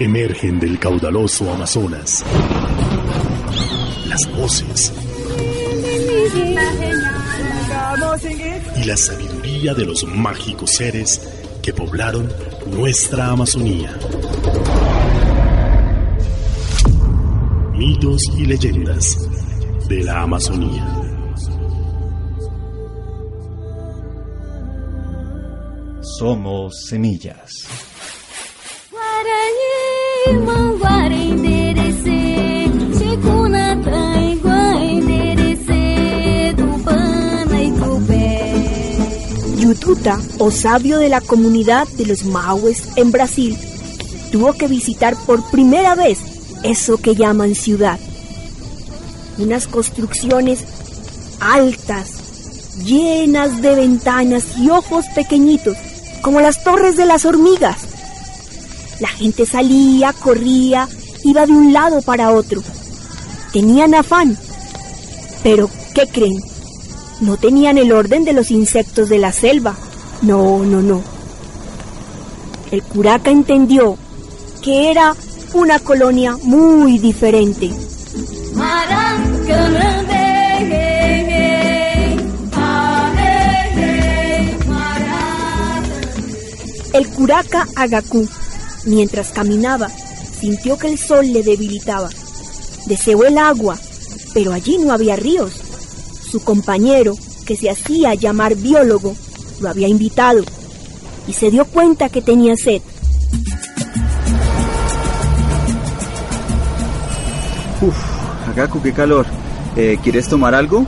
Emergen del caudaloso Amazonas las voces y la sabiduría de los mágicos seres que poblaron nuestra Amazonía. Mitos y leyendas de la Amazonía. Somos semillas. Yututa, o sabio de la comunidad de los Maues en Brasil, tuvo que visitar por primera vez eso que llaman ciudad. Unas construcciones altas, llenas de ventanas y ojos pequeñitos, como las torres de las hormigas. La gente salía, corría, iba de un lado para otro. Tenían afán. Pero, ¿qué creen? No tenían el orden de los insectos de la selva. No, no, no. El curaca entendió que era una colonia muy diferente. El curaca Agacú, mientras caminaba, sintió que el sol le debilitaba. Deseó el agua, pero allí no había ríos. Su compañero, que se hacía llamar biólogo, lo había invitado y se dio cuenta que tenía sed. Uf, Agaku, qué calor. Eh, ¿Quieres tomar algo?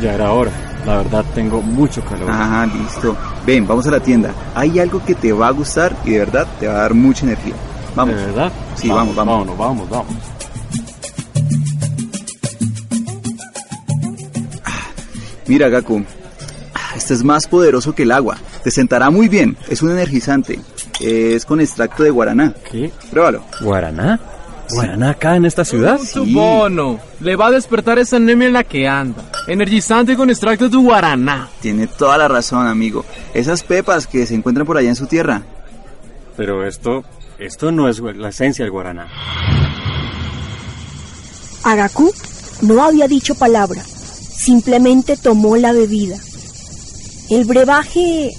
Ya era hora. La verdad tengo mucho calor. Ah, listo. Ven, vamos a la tienda. Hay algo que te va a gustar y de verdad te va a dar mucha energía. Vamos. ¿De verdad? Sí, vamos, vamos. Vámonos, vamos, vamos. Mira, Gaku, este es más poderoso que el agua. Te sentará muy bien. Es un energizante. Es con extracto de guaraná. ¿Qué? Pruébalo. ¿Guaraná? ¿Guaraná acá en esta ciudad? Sí. Bono. Le va a despertar esa anemia en la que anda. Energizante con extracto de guaraná. Tiene toda la razón, amigo. Esas pepas que se encuentran por allá en su tierra. Pero esto, esto no es la esencia del guaraná. Agacú no había dicho palabra, simplemente tomó la bebida. El brebaje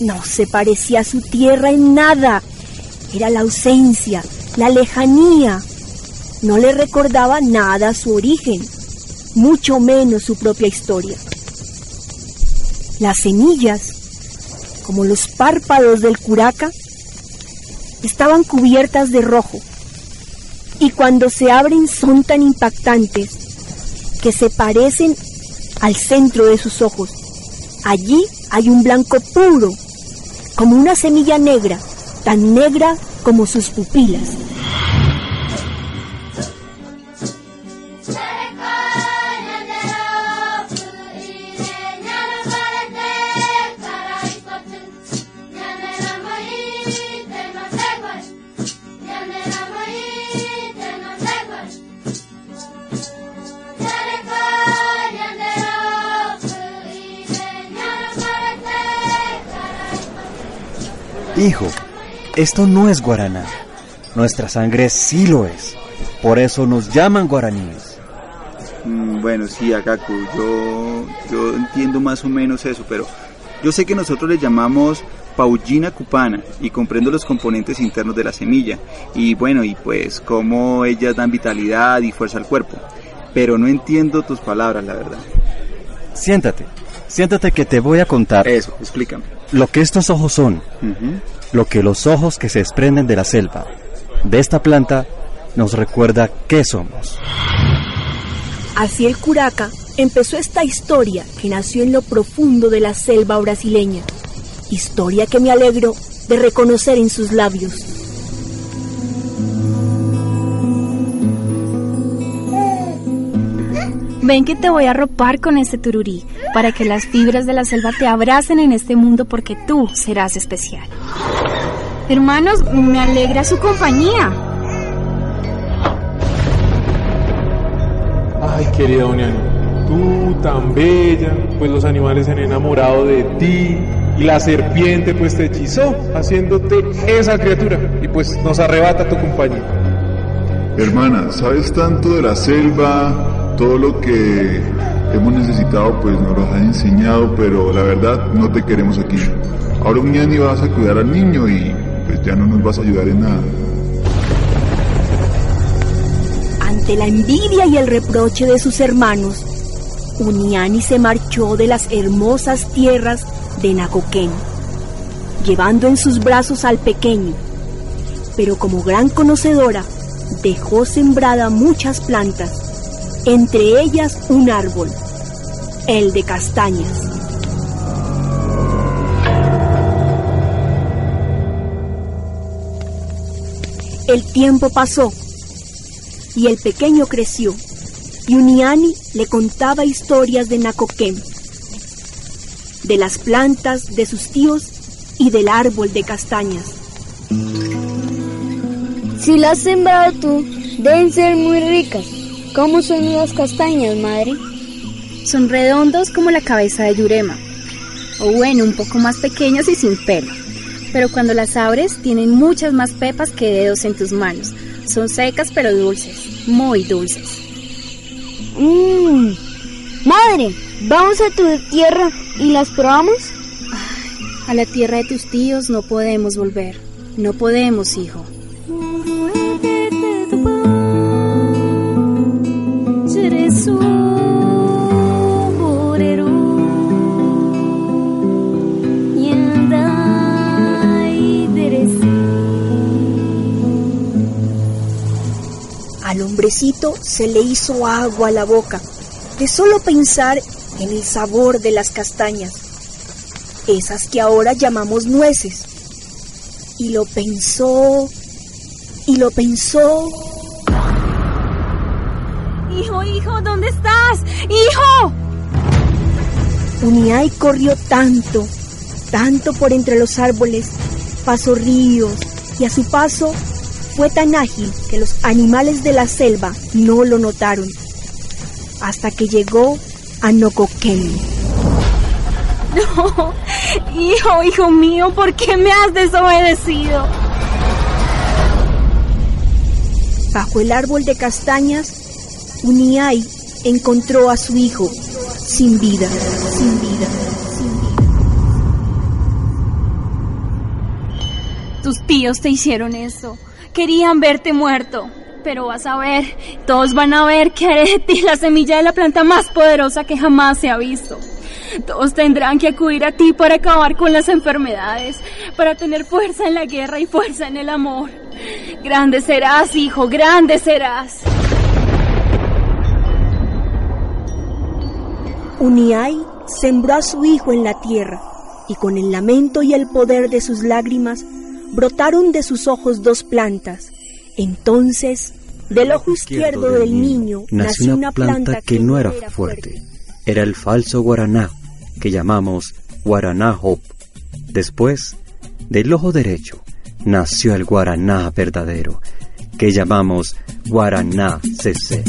no se parecía a su tierra en nada. Era la ausencia, la lejanía. No le recordaba nada a su origen, mucho menos su propia historia. Las semillas, como los párpados del curaca, estaban cubiertas de rojo y cuando se abren son tan impactantes que se parecen al centro de sus ojos. Allí hay un blanco puro, como una semilla negra, tan negra como sus pupilas. Hijo, esto no es guaraná. Nuestra sangre sí lo es. Por eso nos llaman guaraníes. Mm, bueno, sí, Agaku, yo, yo entiendo más o menos eso, pero yo sé que nosotros le llamamos Paugina cupana y comprendo los componentes internos de la semilla y bueno, y pues cómo ellas dan vitalidad y fuerza al cuerpo. Pero no entiendo tus palabras, la verdad. Siéntate, siéntate que te voy a contar Eso, explícame. Lo que estos ojos son, lo que los ojos que se desprenden de la selva, de esta planta, nos recuerda qué somos. Así el curaca empezó esta historia que nació en lo profundo de la selva brasileña. Historia que me alegro de reconocer en sus labios. Ven que te voy a arropar con este tururí para que las fibras de la selva te abracen en este mundo porque tú serás especial. Hermanos, me alegra su compañía. Ay, querida Unión. tú, tan bella, pues los animales se han enamorado de ti y la serpiente pues te hechizó haciéndote esa criatura y pues nos arrebata tu compañía. Hermana, sabes tanto de la selva, todo lo que hemos necesitado pues nos lo has enseñado, pero la verdad no te queremos aquí. Ahora un vas a cuidar al niño y pues ya no nos vas a ayudar en nada. Ante la envidia y el reproche de sus hermanos, Uniani se marchó de las hermosas tierras de Nacoquén, llevando en sus brazos al pequeño, pero como gran conocedora, dejó sembrada muchas plantas, entre ellas un árbol, el de castañas. El tiempo pasó y el pequeño creció y Uniani le contaba historias de Nacoquén, de las plantas de sus tíos y del árbol de castañas. Si las has sembrado tú, deben ser muy ricas. ¿Cómo son las castañas, madre? Son redondos como la cabeza de Yurema, o bueno, un poco más pequeños y sin pelo. Pero cuando las abres, tienen muchas más pepas que dedos en tus manos. Son secas pero dulces, muy dulces. Mmm. Madre, ¿vamos a tu tierra y las probamos? a la tierra de tus tíos no podemos volver. No podemos, hijo. Al hombrecito se le hizo agua a la boca de solo pensar en el sabor de las castañas, esas que ahora llamamos nueces. Y lo pensó, y lo pensó. Hijo, hijo, ¿dónde estás? ¡Hijo! Uniay corrió tanto, tanto por entre los árboles, pasó ríos, y a su paso fue tan ágil que los animales de la selva no lo notaron, hasta que llegó a Nocoquén. No, hijo, hijo mío, ¿por qué me has desobedecido? Bajo el árbol de castañas, Uniay encontró a su hijo sin vida, sin vida, sin vida. Tus tíos te hicieron eso. Querían verte muerto. Pero vas a ver, todos van a ver que haré de ti la semilla de la planta más poderosa que jamás se ha visto. Todos tendrán que acudir a ti para acabar con las enfermedades, para tener fuerza en la guerra y fuerza en el amor. Grande serás, hijo, grande serás. Uniay sembró a su hijo en la tierra, y con el lamento y el poder de sus lágrimas brotaron de sus ojos dos plantas. Entonces, del ojo izquierdo del niño nació una planta que no era fuerte. Era el falso guaraná, que llamamos guaraná hop. Después, del ojo derecho, nació el guaraná verdadero, que llamamos guaraná cc.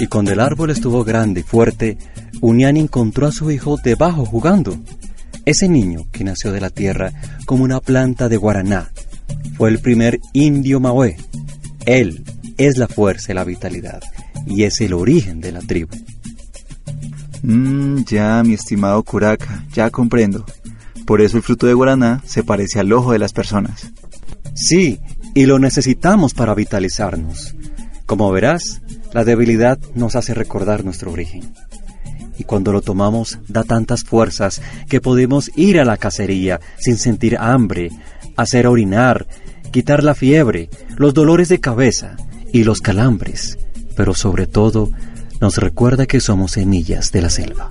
Y cuando el árbol estuvo grande y fuerte, Unián encontró a su hijo debajo jugando. Ese niño que nació de la tierra como una planta de guaraná fue el primer indio maoé. Él es la fuerza y la vitalidad y es el origen de la tribu. Mmm, ya, mi estimado Curaca, ya comprendo. Por eso el fruto de guaraná se parece al ojo de las personas. Sí, y lo necesitamos para vitalizarnos. Como verás, la debilidad nos hace recordar nuestro origen. Y cuando lo tomamos da tantas fuerzas que podemos ir a la cacería sin sentir hambre, hacer orinar, quitar la fiebre, los dolores de cabeza y los calambres, pero sobre todo nos recuerda que somos semillas de la selva.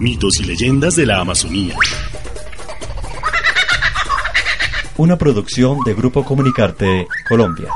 Mitos y leyendas de la Amazonía. Una producción de Grupo Comunicarte Colombia.